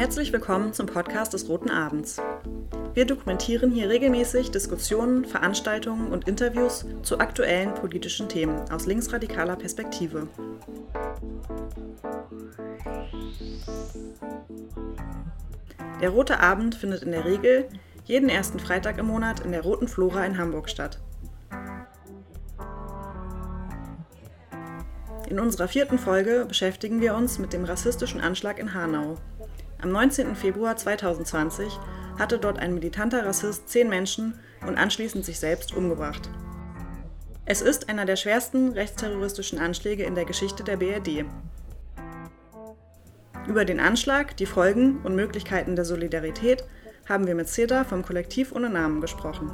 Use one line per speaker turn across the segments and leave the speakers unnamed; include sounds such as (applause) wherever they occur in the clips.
Herzlich willkommen zum Podcast des Roten Abends. Wir dokumentieren hier regelmäßig Diskussionen, Veranstaltungen und Interviews zu aktuellen politischen Themen aus linksradikaler Perspektive. Der Rote Abend findet in der Regel jeden ersten Freitag im Monat in der Roten Flora in Hamburg statt. In unserer vierten Folge beschäftigen wir uns mit dem rassistischen Anschlag in Hanau. Am 19. Februar 2020 hatte dort ein militanter Rassist zehn Menschen und anschließend sich selbst umgebracht. Es ist einer der schwersten rechtsterroristischen Anschläge in der Geschichte der BRD. Über den Anschlag, die Folgen und Möglichkeiten der Solidarität haben wir mit Seda vom Kollektiv ohne Namen gesprochen.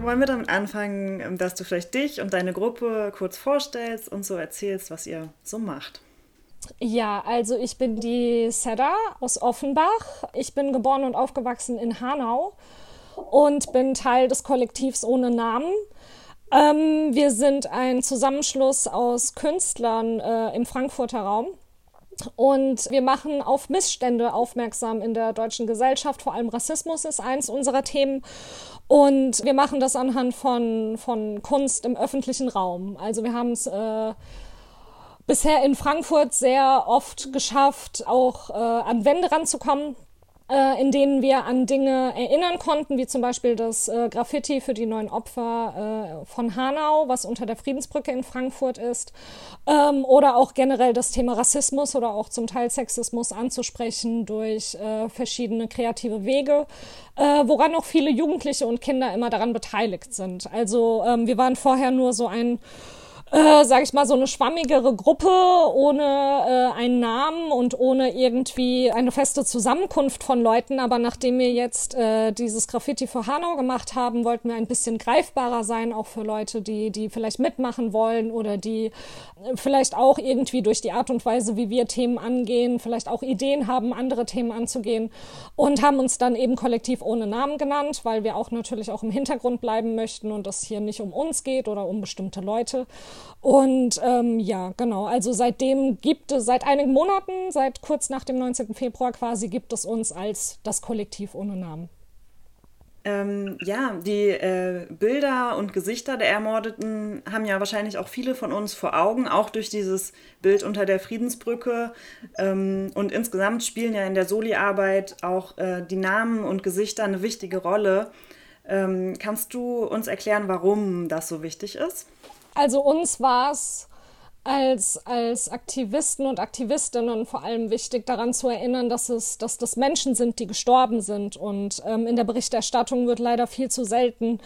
Wollen wir damit anfangen, dass du vielleicht dich und deine Gruppe kurz vorstellst und so erzählst, was ihr so macht?
Ja, also ich bin die Seda aus Offenbach. Ich bin geboren und aufgewachsen in Hanau und bin Teil des Kollektivs ohne Namen. Ähm, wir sind ein Zusammenschluss aus Künstlern äh, im Frankfurter Raum. Und wir machen auf Missstände aufmerksam in der deutschen Gesellschaft. Vor allem Rassismus ist eins unserer Themen. Und wir machen das anhand von, von Kunst im öffentlichen Raum. Also wir haben es äh, bisher in Frankfurt sehr oft geschafft, auch äh, an Wände ranzukommen, äh, in denen wir an Dinge erinnern konnten, wie zum Beispiel das äh, Graffiti für die neuen Opfer äh, von Hanau, was unter der Friedensbrücke in Frankfurt ist, ähm, oder auch generell das Thema Rassismus oder auch zum Teil Sexismus anzusprechen durch äh, verschiedene kreative Wege, äh, woran auch viele Jugendliche und Kinder immer daran beteiligt sind. Also ähm, wir waren vorher nur so ein äh, sag ich mal, so eine schwammigere Gruppe ohne äh, einen Namen und ohne irgendwie eine feste Zusammenkunft von Leuten. Aber nachdem wir jetzt äh, dieses Graffiti für Hanau gemacht haben, wollten wir ein bisschen greifbarer sein, auch für Leute, die, die vielleicht mitmachen wollen oder die äh, vielleicht auch irgendwie durch die Art und Weise, wie wir Themen angehen, vielleicht auch Ideen haben, andere Themen anzugehen und haben uns dann eben kollektiv ohne Namen genannt, weil wir auch natürlich auch im Hintergrund bleiben möchten und es hier nicht um uns geht oder um bestimmte Leute. Und ähm, ja, genau, also seitdem gibt es, seit einigen Monaten, seit kurz nach dem 19. Februar quasi, gibt es uns als das Kollektiv ohne Namen.
Ähm, ja, die äh, Bilder und Gesichter der Ermordeten haben ja wahrscheinlich auch viele von uns vor Augen, auch durch dieses Bild unter der Friedensbrücke. Ähm, und insgesamt spielen ja in der Soli-Arbeit auch äh, die Namen und Gesichter eine wichtige Rolle. Ähm, kannst du uns erklären, warum das so wichtig ist?
Also uns war es als, als Aktivisten und Aktivistinnen vor allem wichtig, daran zu erinnern, dass es, dass das Menschen sind, die gestorben sind. Und ähm, in der Berichterstattung wird leider viel zu selten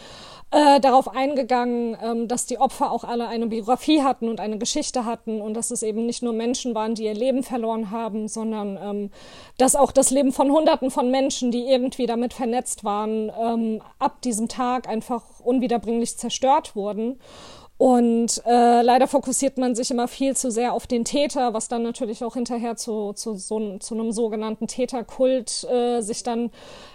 äh, darauf eingegangen, ähm, dass die Opfer auch alle eine Biografie hatten und eine Geschichte hatten und dass es eben nicht nur Menschen waren, die ihr Leben verloren haben, sondern ähm, dass auch das Leben von Hunderten von Menschen, die irgendwie damit vernetzt waren, ähm, ab diesem Tag einfach unwiederbringlich zerstört wurden. Und äh, leider fokussiert man sich immer viel zu sehr auf den Täter, was dann natürlich auch hinterher zu, zu, so, zu einem sogenannten Täterkult äh, sich dann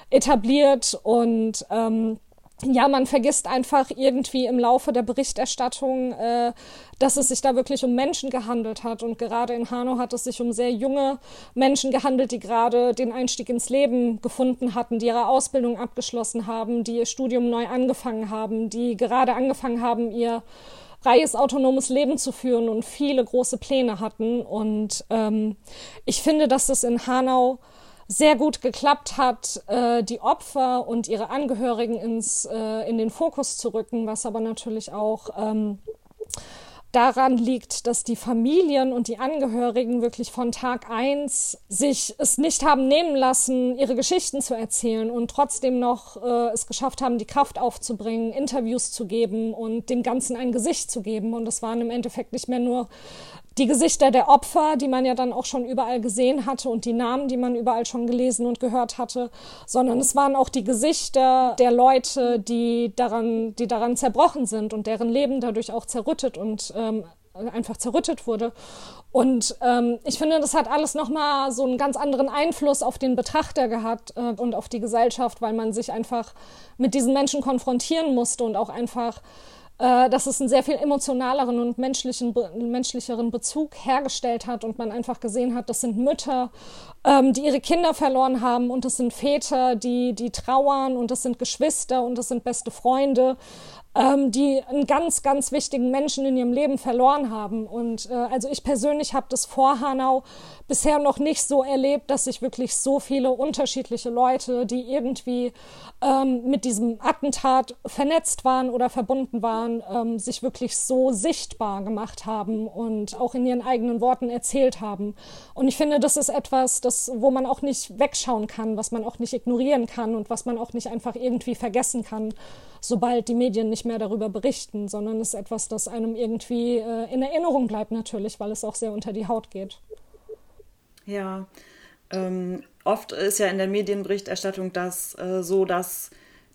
etabliert. Und ähm, ja, man vergisst einfach irgendwie im Laufe der Berichterstattung, äh, dass es sich da wirklich um Menschen gehandelt hat. Und gerade in Hanau hat es sich um sehr junge Menschen gehandelt, die gerade den Einstieg ins Leben gefunden hatten, die ihre Ausbildung abgeschlossen haben, die ihr Studium neu angefangen haben, die gerade angefangen haben, ihr freies, autonomes Leben zu führen und viele große Pläne hatten. Und ähm, ich finde, dass das in Hanau sehr gut geklappt hat, äh, die Opfer und ihre Angehörigen ins, äh, in den Fokus zu rücken, was aber natürlich auch ähm, daran liegt, dass die Familien und die Angehörigen wirklich von Tag eins sich es nicht haben nehmen lassen, ihre Geschichten zu erzählen und trotzdem noch äh, es geschafft haben, die Kraft aufzubringen, Interviews zu geben und dem Ganzen ein Gesicht zu geben. Und es waren im Endeffekt nicht mehr nur die Gesichter der Opfer, die man ja dann auch schon überall gesehen hatte und die Namen, die man überall schon gelesen und gehört hatte, sondern es waren auch die Gesichter der Leute, die daran, die daran zerbrochen sind und deren Leben dadurch auch zerrüttet und ähm, einfach zerrüttet wurde. Und ähm, ich finde, das hat alles nochmal so einen ganz anderen Einfluss auf den Betrachter gehabt äh, und auf die Gesellschaft, weil man sich einfach mit diesen Menschen konfrontieren musste und auch einfach äh, dass es einen sehr viel emotionaleren und menschlichen, menschlicheren Bezug hergestellt hat und man einfach gesehen hat, das sind Mütter, ähm, die ihre Kinder verloren haben und das sind Väter, die, die trauern und das sind Geschwister und das sind beste Freunde ähm, die einen ganz, ganz wichtigen Menschen in ihrem Leben verloren haben. Und äh, also ich persönlich habe das vor Hanau bisher noch nicht so erlebt, dass sich wirklich so viele unterschiedliche Leute, die irgendwie ähm, mit diesem Attentat vernetzt waren oder verbunden waren, ähm, sich wirklich so sichtbar gemacht haben und auch in ihren eigenen Worten erzählt haben. Und ich finde, das ist etwas, das, wo man auch nicht wegschauen kann, was man auch nicht ignorieren kann und was man auch nicht einfach irgendwie vergessen kann sobald die Medien nicht mehr darüber berichten, sondern es ist etwas, das einem irgendwie äh, in Erinnerung bleibt natürlich, weil es auch sehr unter die Haut geht.
Ja, ähm, oft ist ja in der Medienberichterstattung das äh, so, dass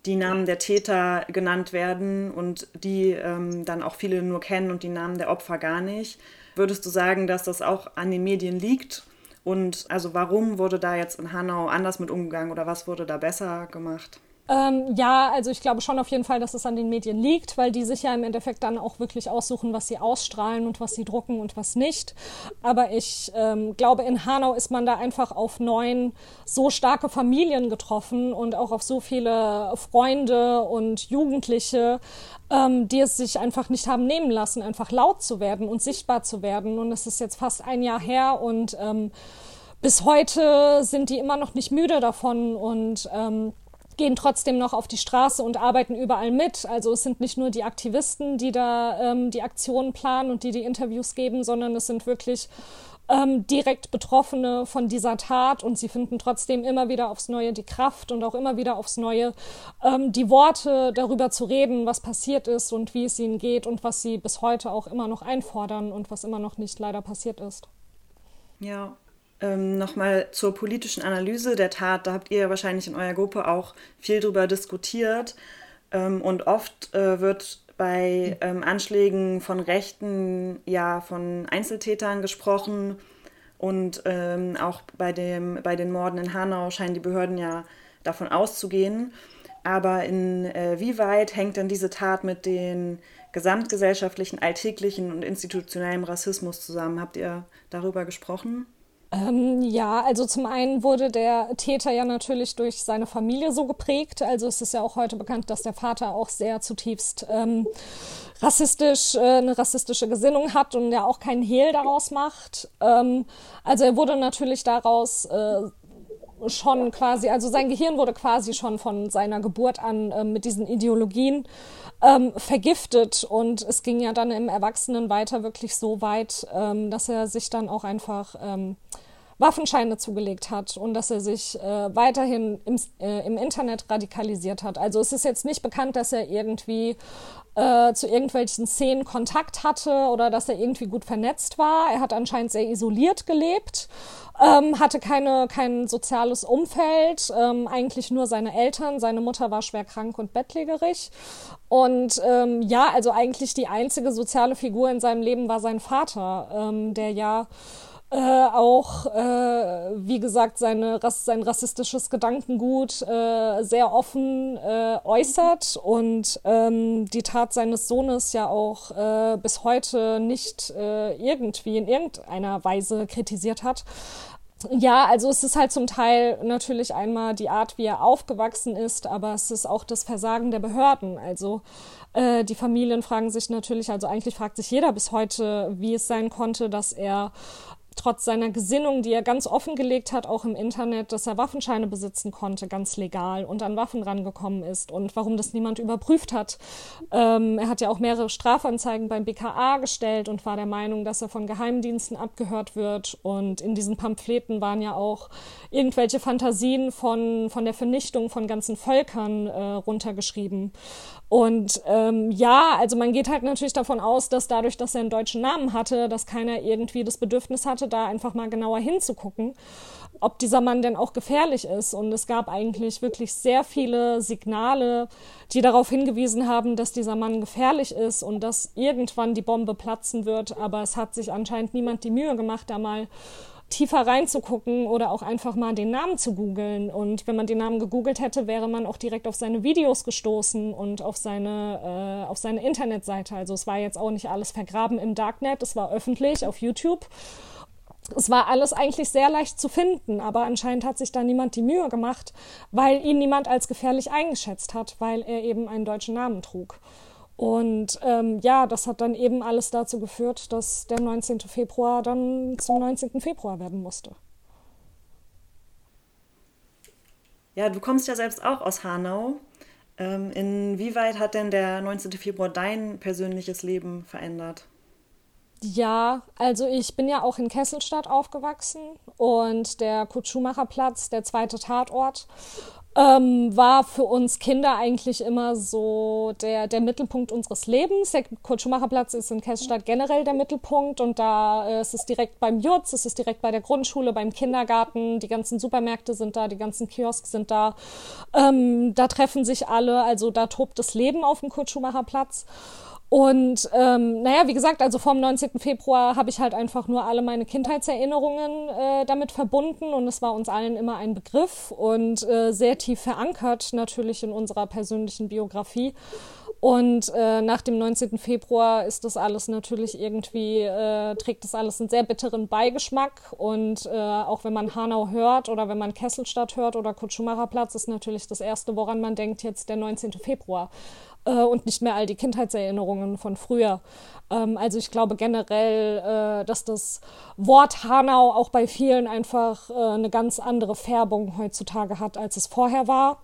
die Namen der Täter genannt werden und die ähm, dann auch viele nur kennen und die Namen der Opfer gar nicht. Würdest du sagen, dass das auch an den Medien liegt? Und also warum wurde da jetzt in Hanau anders mit umgegangen oder was wurde da besser gemacht?
Ähm, ja, also ich glaube schon auf jeden Fall, dass es an den Medien liegt, weil die sich ja im Endeffekt dann auch wirklich aussuchen, was sie ausstrahlen und was sie drucken und was nicht. Aber ich ähm, glaube, in Hanau ist man da einfach auf neun so starke Familien getroffen und auch auf so viele Freunde und Jugendliche, ähm, die es sich einfach nicht haben nehmen lassen, einfach laut zu werden und sichtbar zu werden. Und es ist jetzt fast ein Jahr her und ähm, bis heute sind die immer noch nicht müde davon und ähm, gehen trotzdem noch auf die Straße und arbeiten überall mit. Also es sind nicht nur die Aktivisten, die da ähm, die Aktionen planen und die die Interviews geben, sondern es sind wirklich ähm, direkt Betroffene von dieser Tat und sie finden trotzdem immer wieder aufs Neue die Kraft und auch immer wieder aufs Neue ähm, die Worte darüber zu reden, was passiert ist und wie es ihnen geht und was sie bis heute auch immer noch einfordern und was immer noch nicht leider passiert ist.
Ja, ähm, Nochmal zur politischen Analyse der Tat, da habt ihr wahrscheinlich in eurer Gruppe auch viel drüber diskutiert. Ähm, und oft äh, wird bei ähm, Anschlägen von Rechten ja von Einzeltätern gesprochen. Und ähm, auch bei, dem, bei den Morden in Hanau scheinen die Behörden ja davon auszugehen. Aber inwieweit äh, hängt denn diese Tat mit den gesamtgesellschaftlichen, alltäglichen und institutionellen Rassismus zusammen? Habt ihr darüber gesprochen?
Ähm, ja, also zum einen wurde der Täter ja natürlich durch seine Familie so geprägt. Also es ist ja auch heute bekannt, dass der Vater auch sehr zutiefst ähm, rassistisch, äh, eine rassistische Gesinnung hat und ja auch keinen Hehl daraus macht. Ähm, also er wurde natürlich daraus äh, schon quasi, also sein Gehirn wurde quasi schon von seiner Geburt an äh, mit diesen Ideologien ähm, vergiftet. Und es ging ja dann im Erwachsenen weiter wirklich so weit, ähm, dass er sich dann auch einfach ähm, Waffenscheine zugelegt hat und dass er sich äh, weiterhin im, äh, im Internet radikalisiert hat. Also es ist jetzt nicht bekannt, dass er irgendwie äh, zu irgendwelchen Szenen Kontakt hatte oder dass er irgendwie gut vernetzt war. Er hat anscheinend sehr isoliert gelebt ähm, hatte keine, kein soziales Umfeld, ähm, eigentlich nur seine Eltern. Seine Mutter war schwer krank und bettlägerig. Und ähm, ja, also eigentlich die einzige soziale Figur in seinem Leben war sein Vater, ähm, der ja äh, auch, äh, wie gesagt, seine, sein rassistisches Gedankengut äh, sehr offen äh, äußert und ähm, die Tat seines Sohnes ja auch äh, bis heute nicht irgendwie in irgendeiner Weise kritisiert hat. Ja, also es ist halt zum Teil natürlich einmal die Art, wie er aufgewachsen ist, aber es ist auch das Versagen der Behörden. Also äh, die Familien fragen sich natürlich, also eigentlich fragt sich jeder bis heute, wie es sein konnte, dass er trotz seiner Gesinnung, die er ganz offengelegt hat, auch im Internet, dass er Waffenscheine besitzen konnte, ganz legal und an Waffen rangekommen ist und warum das niemand überprüft hat. Ähm, er hat ja auch mehrere Strafanzeigen beim BKA gestellt und war der Meinung, dass er von Geheimdiensten abgehört wird. Und in diesen Pamphleten waren ja auch irgendwelche Fantasien von, von der Vernichtung von ganzen Völkern äh, runtergeschrieben. Und ähm, ja, also man geht halt natürlich davon aus, dass dadurch, dass er einen deutschen Namen hatte, dass keiner irgendwie das Bedürfnis hatte, da einfach mal genauer hinzugucken, ob dieser Mann denn auch gefährlich ist. Und es gab eigentlich wirklich sehr viele Signale, die darauf hingewiesen haben, dass dieser Mann gefährlich ist und dass irgendwann die Bombe platzen wird. Aber es hat sich anscheinend niemand die Mühe gemacht, da mal tiefer reinzugucken oder auch einfach mal den Namen zu googeln. Und wenn man den Namen gegoogelt hätte, wäre man auch direkt auf seine Videos gestoßen und auf seine, äh, auf seine Internetseite. Also es war jetzt auch nicht alles vergraben im Darknet, es war öffentlich auf YouTube. Es war alles eigentlich sehr leicht zu finden, aber anscheinend hat sich da niemand die Mühe gemacht, weil ihn niemand als gefährlich eingeschätzt hat, weil er eben einen deutschen Namen trug. Und ähm, ja, das hat dann eben alles dazu geführt, dass der 19. Februar dann zum 19. Februar werden musste.
Ja, du kommst ja selbst auch aus Hanau. Ähm, inwieweit hat denn der 19. Februar dein persönliches Leben verändert?
Ja, also ich bin ja auch in Kesselstadt aufgewachsen und der Kurt-Schumacher-Platz, der zweite Tatort ähm, war für uns Kinder eigentlich immer so der, der Mittelpunkt unseres Lebens. Der Kurt-Schumacher-Platz ist in Kessstadt generell der Mittelpunkt und da äh, ist es direkt beim Jutz, es ist direkt bei der Grundschule, beim Kindergarten, die ganzen Supermärkte sind da, die ganzen Kiosks sind da. Ähm, da treffen sich alle, also da tobt das Leben auf dem Kurt-Schumacher-Platz. Und ähm, naja, wie gesagt, also vom 19. Februar habe ich halt einfach nur alle meine Kindheitserinnerungen äh, damit verbunden und es war uns allen immer ein Begriff und äh, sehr tief verankert natürlich in unserer persönlichen Biografie. Und äh, nach dem 19. Februar ist das alles natürlich irgendwie, äh, trägt das alles einen sehr bitteren Beigeschmack. Und äh, auch wenn man Hanau hört oder wenn man Kesselstadt hört oder Kurt Schumacher Platz, ist natürlich das Erste, woran man denkt, jetzt der 19. Februar äh, und nicht mehr all die Kindheitserinnerungen von früher. Ähm, also ich glaube generell, äh, dass das Wort Hanau auch bei vielen einfach äh, eine ganz andere Färbung heutzutage hat, als es vorher war.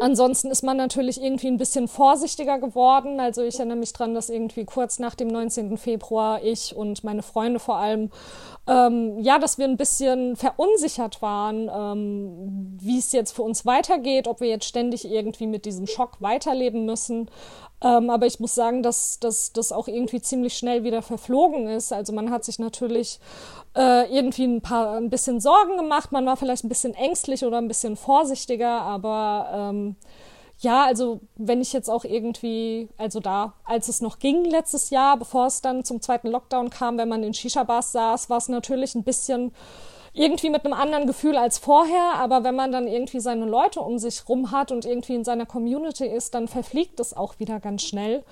Ansonsten ist man natürlich irgendwie ein bisschen vorsichtiger geworden. Also ich erinnere mich dran, dass irgendwie kurz nach dem 19. Februar ich und meine Freunde vor allem, ähm, ja, dass wir ein bisschen verunsichert waren, ähm, wie es jetzt für uns weitergeht, ob wir jetzt ständig irgendwie mit diesem Schock weiterleben müssen. Ähm, aber ich muss sagen, dass das auch irgendwie ziemlich schnell wieder verflogen ist. Also man hat sich natürlich äh, irgendwie ein paar ein bisschen Sorgen gemacht. Man war vielleicht ein bisschen ängstlich oder ein bisschen vorsichtiger, aber ähm, ja, also wenn ich jetzt auch irgendwie, also da, als es noch ging letztes Jahr, bevor es dann zum zweiten Lockdown kam, wenn man in Shisha-Bars saß, war es natürlich ein bisschen irgendwie mit einem anderen Gefühl als vorher, aber wenn man dann irgendwie seine Leute um sich rum hat und irgendwie in seiner Community ist, dann verfliegt es auch wieder ganz schnell.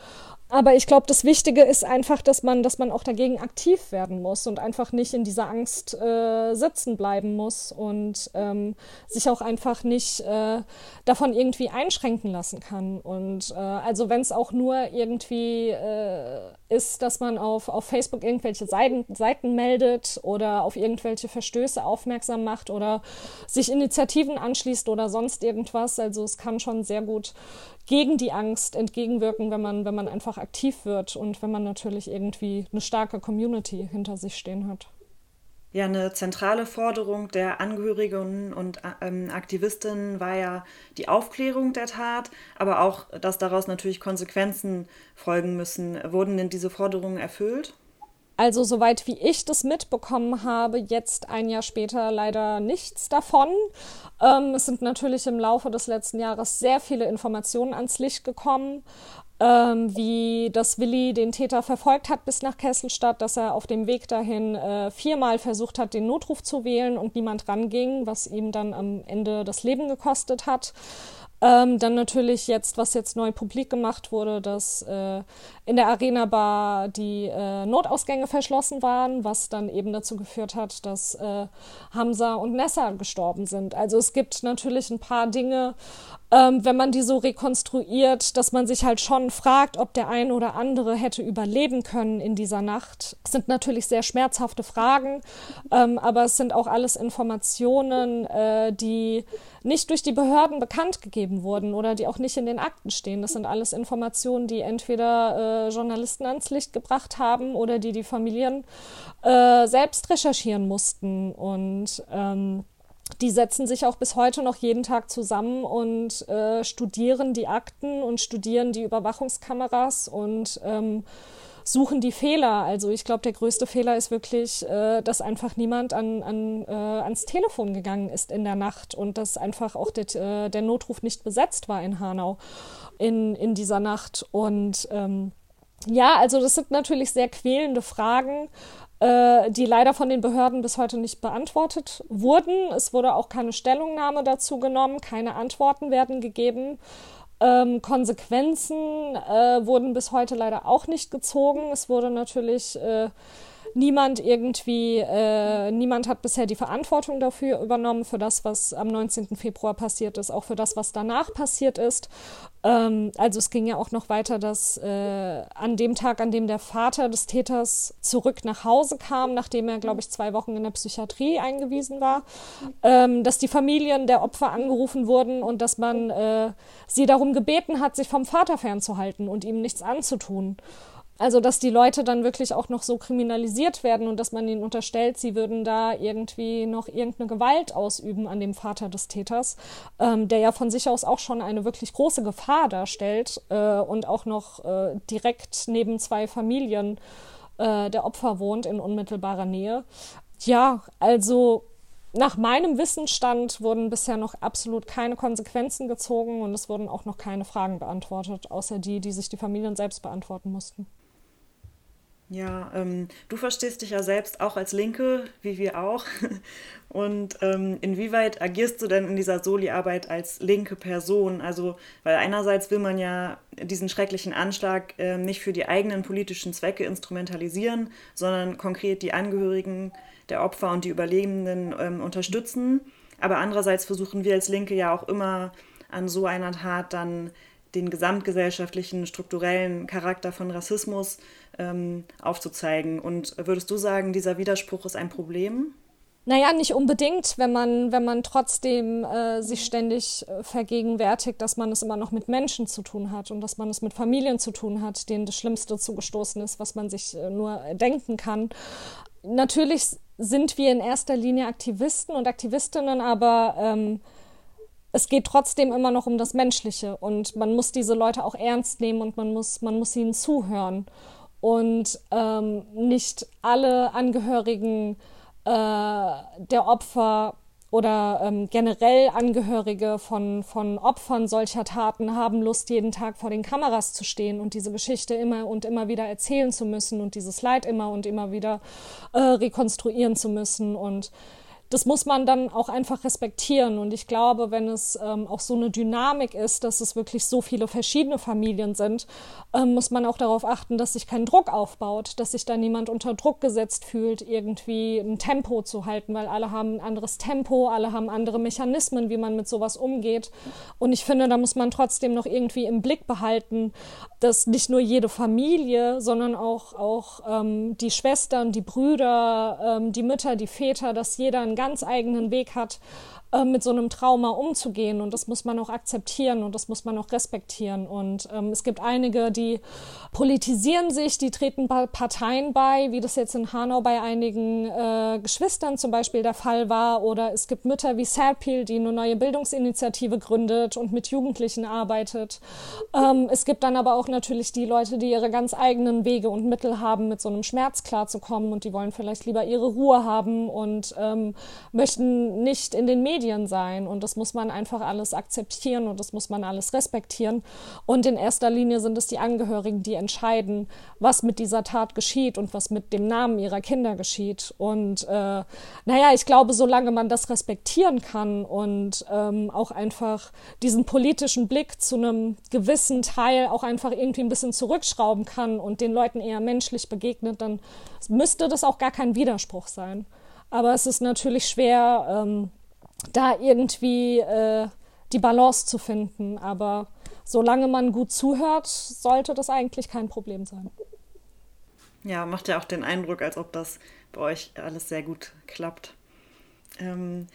Aber ich glaube, das Wichtige ist einfach, dass man, dass man auch dagegen aktiv werden muss und einfach nicht in dieser Angst äh, sitzen bleiben muss und ähm, sich auch einfach nicht äh, davon irgendwie einschränken lassen kann. Und äh, also wenn es auch nur irgendwie äh, ist, dass man auf, auf Facebook irgendwelche Seiten, Seiten meldet oder auf irgendwelche Verstöße aufmerksam macht oder sich Initiativen anschließt oder sonst irgendwas. Also es kann schon sehr gut gegen die Angst entgegenwirken, wenn man, wenn man einfach aktiv wird und wenn man natürlich irgendwie eine starke Community hinter sich stehen hat.
Ja, eine zentrale Forderung der Angehörigen und ähm, Aktivistinnen war ja die Aufklärung der Tat, aber auch, dass daraus natürlich Konsequenzen folgen müssen. Wurden denn diese Forderungen erfüllt?
Also soweit wie ich das mitbekommen habe, jetzt ein Jahr später leider nichts davon. Ähm, es sind natürlich im Laufe des letzten Jahres sehr viele Informationen ans Licht gekommen, ähm, wie dass Willi den Täter verfolgt hat bis nach Kesselstadt, dass er auf dem Weg dahin äh, viermal versucht hat, den Notruf zu wählen und niemand ranging, was ihm dann am Ende das Leben gekostet hat. Ähm, dann natürlich jetzt, was jetzt neu publik gemacht wurde, dass äh, in der Arena Bar die äh, Notausgänge verschlossen waren, was dann eben dazu geführt hat, dass äh, Hamza und Nessa gestorben sind. Also es gibt natürlich ein paar Dinge, ähm, wenn man die so rekonstruiert, dass man sich halt schon fragt, ob der ein oder andere hätte überleben können in dieser Nacht. Das sind natürlich sehr schmerzhafte Fragen, ähm, aber es sind auch alles Informationen, äh, die nicht durch die Behörden bekannt gegeben wurden oder die auch nicht in den Akten stehen. Das sind alles Informationen, die entweder äh, Journalisten ans Licht gebracht haben oder die die Familien äh, selbst recherchieren mussten. Und ähm, die setzen sich auch bis heute noch jeden Tag zusammen und äh, studieren die Akten und studieren die Überwachungskameras und ähm, suchen die Fehler. Also ich glaube, der größte Fehler ist wirklich, äh, dass einfach niemand an, an, äh, ans Telefon gegangen ist in der Nacht und dass einfach auch der, äh, der Notruf nicht besetzt war in Hanau in, in dieser Nacht. Und ähm, ja, also das sind natürlich sehr quälende Fragen. äh, die leider von den Behörden bis heute nicht beantwortet wurden. Es wurde auch keine Stellungnahme dazu genommen, keine Antworten werden gegeben. Ähm, Konsequenzen äh, wurden bis heute leider auch nicht gezogen. Es wurde natürlich äh, niemand irgendwie, äh, niemand hat bisher die Verantwortung dafür übernommen, für das, was am 19. Februar passiert ist, auch für das, was danach passiert ist. Ähm, also es ging ja auch noch weiter, dass äh, an dem Tag, an dem der Vater des Täters zurück nach Hause kam, nachdem er, glaube ich, zwei Wochen in der Psychiatrie eingewiesen war, ähm, dass die Familien der Opfer angerufen wurden und dass man äh, sie darum gebeten hat, sich vom Vater fernzuhalten und ihm nichts anzutun. Also, dass die Leute dann wirklich auch noch so kriminalisiert werden und dass man ihnen unterstellt, sie würden da irgendwie noch irgendeine Gewalt ausüben an dem Vater des Täters, ähm, der ja von sich aus auch schon eine wirklich große Gefahr darstellt äh, und auch noch äh, direkt neben zwei Familien äh, der Opfer wohnt in unmittelbarer Nähe. Ja, also nach meinem Wissensstand wurden bisher noch absolut keine Konsequenzen gezogen und es wurden auch noch keine Fragen beantwortet, außer die, die sich die Familien selbst beantworten mussten.
Ja, ähm, du verstehst dich ja selbst auch als Linke, wie wir auch. (laughs) Und ähm, inwieweit agierst du denn in dieser Soli-Arbeit als linke Person? Also, weil einerseits will man ja diesen schrecklichen Anschlag äh, nicht für die eigenen politischen Zwecke instrumentalisieren, sondern konkret die Angehörigen der Opfer und die Überlebenden ähm, unterstützen. Aber andererseits versuchen wir als Linke ja auch immer an so einer Tat dann den gesamtgesellschaftlichen, strukturellen Charakter von Rassismus ähm, aufzuzeigen. Und würdest du sagen, dieser Widerspruch ist ein Problem?
Naja, nicht unbedingt, wenn man, wenn man trotzdem äh, sich ständig äh, vergegenwärtigt, dass man es immer noch mit Menschen zu tun hat und dass man es mit Familien zu tun hat, denen das Schlimmste zugestoßen ist, was man sich äh, nur denken kann. Natürlich sind wir in erster Linie Aktivisten und Aktivistinnen, aber ähm, es geht trotzdem immer noch um das Menschliche und man muss diese Leute auch ernst nehmen und man muss, man muss ihnen zuhören. Und ähm, nicht alle Angehörigen äh, der Opfer oder ähm, generell Angehörige von, von Opfern solcher Taten haben Lust, jeden Tag vor den Kameras zu stehen und diese Geschichte immer und immer wieder erzählen zu müssen und dieses Leid immer und immer wieder äh, rekonstruieren zu müssen. Und das muss man dann auch einfach respektieren. Und ich glaube, wenn es ähm, auch so eine Dynamik ist, dass es wirklich so viele verschiedene Familien sind, ähm, muss man auch darauf achten, dass sich kein Druck aufbaut, dass sich da niemand unter Druck gesetzt fühlt, irgendwie ein Tempo zu halten, weil alle haben ein anderes Tempo, alle haben andere Mechanismen, wie man mit sowas umgeht. Und ich finde, da muss man trotzdem noch irgendwie im Blick behalten, dass nicht nur jede Familie, sondern auch, auch ähm, die Schwestern, die Brüder, ähm, die Mütter, die Väter, dass jeder einen ganz eigenen Weg hat, äh, mit so einem Trauma umzugehen. Und das muss man auch akzeptieren und das muss man auch respektieren. Und ähm, es gibt einige, die politisieren sich, die treten Parteien bei, wie das jetzt in Hanau bei einigen äh, Geschwistern zum Beispiel der Fall war. Oder es gibt Mütter wie Serpil, die eine neue Bildungsinitiative gründet und mit Jugendlichen arbeitet. Ähm, es gibt dann aber auch natürlich die Leute, die ihre ganz eigenen Wege und Mittel haben, mit so einem Schmerz klarzukommen und die wollen vielleicht lieber ihre Ruhe haben und ähm, möchten nicht in den Medien Medien sein und das muss man einfach alles akzeptieren und das muss man alles respektieren. Und in erster Linie sind es die Angehörigen, die entscheiden, was mit dieser Tat geschieht und was mit dem Namen ihrer Kinder geschieht. Und äh, naja, ich glaube, solange man das respektieren kann und ähm, auch einfach diesen politischen Blick zu einem gewissen Teil auch einfach irgendwie ein bisschen zurückschrauben kann und den Leuten eher menschlich begegnet, dann müsste das auch gar kein Widerspruch sein. Aber es ist natürlich schwer, ähm, da irgendwie äh, die Balance zu finden. Aber solange man gut zuhört, sollte das eigentlich kein Problem sein.
Ja, macht ja auch den Eindruck, als ob das bei euch alles sehr gut klappt. Ähm,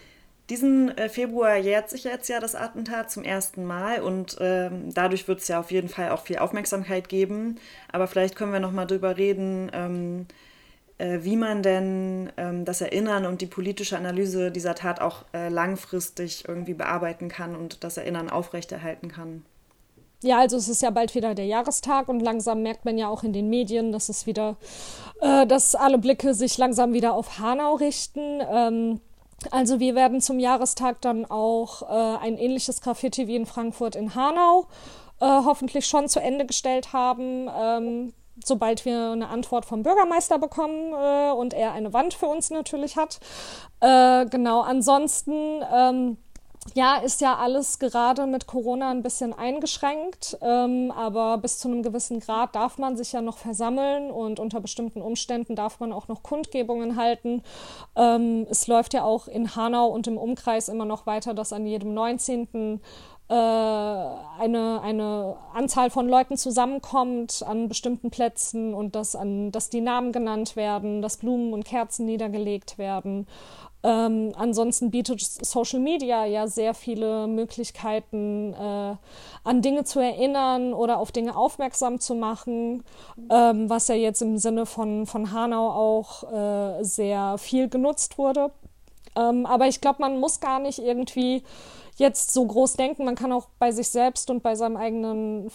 diesen äh, Februar jährt sich jetzt ja das Attentat zum ersten Mal und ähm, dadurch wird es ja auf jeden Fall auch viel Aufmerksamkeit geben. Aber vielleicht können wir noch mal drüber reden, ähm, äh, wie man denn ähm, das Erinnern und die politische Analyse dieser Tat auch äh, langfristig irgendwie bearbeiten kann und das Erinnern aufrechterhalten kann.
Ja, also es ist ja bald wieder der Jahrestag und langsam merkt man ja auch in den Medien, dass es wieder, äh, dass alle Blicke sich langsam wieder auf Hanau richten. Ähm, also wir werden zum Jahrestag dann auch äh, ein ähnliches Graffiti wie in Frankfurt in Hanau äh, hoffentlich schon zu Ende gestellt haben. Ähm, sobald wir eine Antwort vom Bürgermeister bekommen äh, und er eine Wand für uns natürlich hat. Äh, genau, ansonsten. Ähm, ja, ist ja alles gerade mit Corona ein bisschen eingeschränkt, ähm, aber bis zu einem gewissen Grad darf man sich ja noch versammeln und unter bestimmten Umständen darf man auch noch Kundgebungen halten. Ähm, es läuft ja auch in Hanau und im Umkreis immer noch weiter, dass an jedem 19 äh, eine, eine Anzahl von Leuten zusammenkommt an bestimmten Plätzen und dass, an, dass die Namen genannt werden, dass Blumen und Kerzen niedergelegt werden. Ähm, ansonsten bietet Social Media ja sehr viele Möglichkeiten, äh, an Dinge zu erinnern oder auf Dinge aufmerksam zu machen, ähm, was ja jetzt im Sinne von, von Hanau auch äh, sehr viel genutzt wurde. Ähm, aber ich glaube, man muss gar nicht irgendwie jetzt so groß denken. Man kann auch bei sich selbst und bei seinem eigenen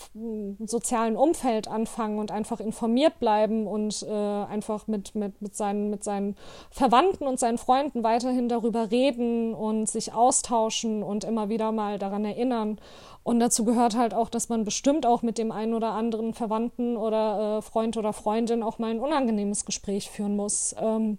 sozialen Umfeld anfangen und einfach informiert bleiben und äh, einfach mit, mit, mit, seinen, mit seinen Verwandten und seinen Freunden weiterhin darüber reden und sich austauschen und immer wieder mal daran erinnern. Und dazu gehört halt auch, dass man bestimmt auch mit dem einen oder anderen Verwandten oder äh, Freund oder Freundin auch mal ein unangenehmes Gespräch führen muss. Ähm,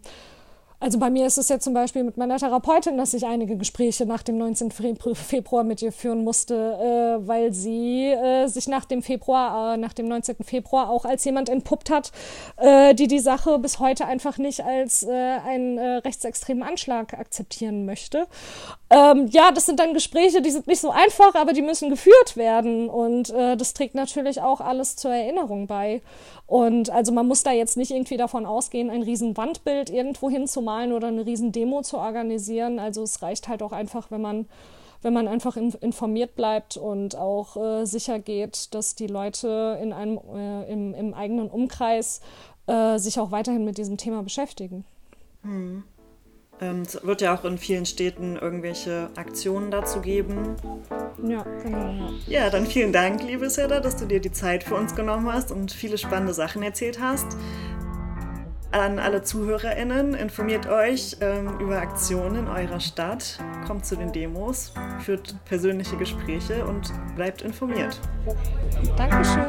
also bei mir ist es jetzt zum Beispiel mit meiner Therapeutin, dass ich einige Gespräche nach dem 19. Februar mit ihr führen musste, äh, weil sie äh, sich nach dem Februar, äh, nach dem 19. Februar auch als jemand entpuppt hat, äh, die die Sache bis heute einfach nicht als äh, einen äh, rechtsextremen Anschlag akzeptieren möchte. Ähm, ja, das sind dann Gespräche, die sind nicht so einfach, aber die müssen geführt werden und das trägt natürlich auch alles zur Erinnerung bei. Und also man muss da jetzt nicht irgendwie davon ausgehen, ein riesen Wandbild irgendwo hinzumalen oder eine riesen Demo zu organisieren. Also es reicht halt auch einfach, wenn man wenn man einfach in, informiert bleibt und auch äh, sicher geht, dass die Leute in einem, äh, im, im, eigenen Umkreis äh, sich auch weiterhin mit diesem Thema beschäftigen.
Hm. Ähm, es wird ja auch in vielen Städten irgendwelche Aktionen dazu geben.
Ja, genau.
Ja, dann vielen Dank, liebe Seda, dass du dir die Zeit für uns genommen hast und viele spannende Sachen erzählt hast. An alle ZuhörerInnen, informiert euch ähm, über Aktionen in eurer Stadt, kommt zu den Demos, führt persönliche Gespräche und bleibt informiert.
Dankeschön.